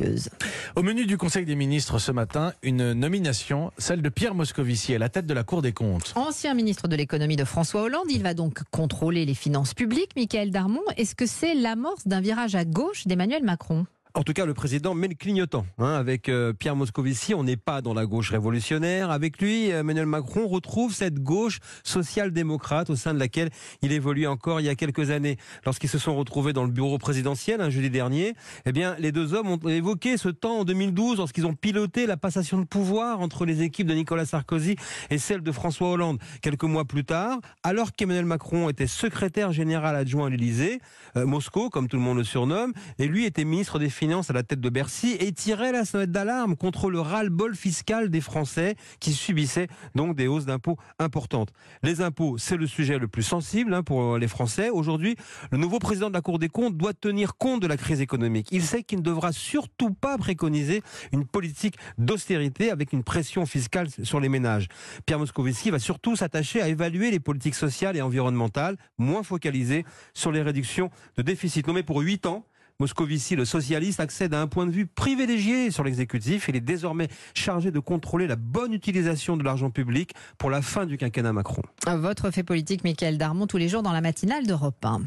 précieuse. Au menu du Conseil des ministres ce matin, une nomination, celle de Pierre Moscovici à la tête de la Cour des comptes. Ancien ministre de l'économie de François Hollande, il va donc contrôler les finances publiques. Michael Darmon, est-ce que c'est l'amorce d'un virage à gauche d'Emmanuel Macron? En tout cas, le président le clignotant. Hein, avec euh, Pierre Moscovici, on n'est pas dans la gauche révolutionnaire. Avec lui, Emmanuel Macron retrouve cette gauche social-démocrate au sein de laquelle il évoluait encore il y a quelques années. Lorsqu'ils se sont retrouvés dans le bureau présidentiel un jeudi dernier, eh bien, les deux hommes ont évoqué ce temps en 2012 lorsqu'ils ont piloté la passation de pouvoir entre les équipes de Nicolas Sarkozy et celle de François Hollande. Quelques mois plus tard, alors qu'Emmanuel Macron était secrétaire général adjoint à l'Élysée, euh, Moscou, comme tout le monde le surnomme, et lui était ministre des À la tête de Bercy et tirait la sonnette d'alarme contre le ras-le-bol fiscal des Français qui subissaient donc des hausses d'impôts importantes. Les impôts, c'est le sujet le plus sensible hein, pour les Français. Aujourd'hui, le nouveau président de la Cour des comptes doit tenir compte de la crise économique. Il sait qu'il ne devra surtout pas préconiser une politique d'austérité avec une pression fiscale sur les ménages. Pierre Moscovici va surtout s'attacher à évaluer les politiques sociales et environnementales, moins focalisées sur les réductions de déficit. Nommé pour 8 ans, Moscovici, le socialiste, accède à un point de vue privilégié sur l'exécutif. Il est désormais chargé de contrôler la bonne utilisation de l'argent public pour la fin du quinquennat Macron. Votre fait politique, Michael Darmon, tous les jours dans la matinale d'Europe 1.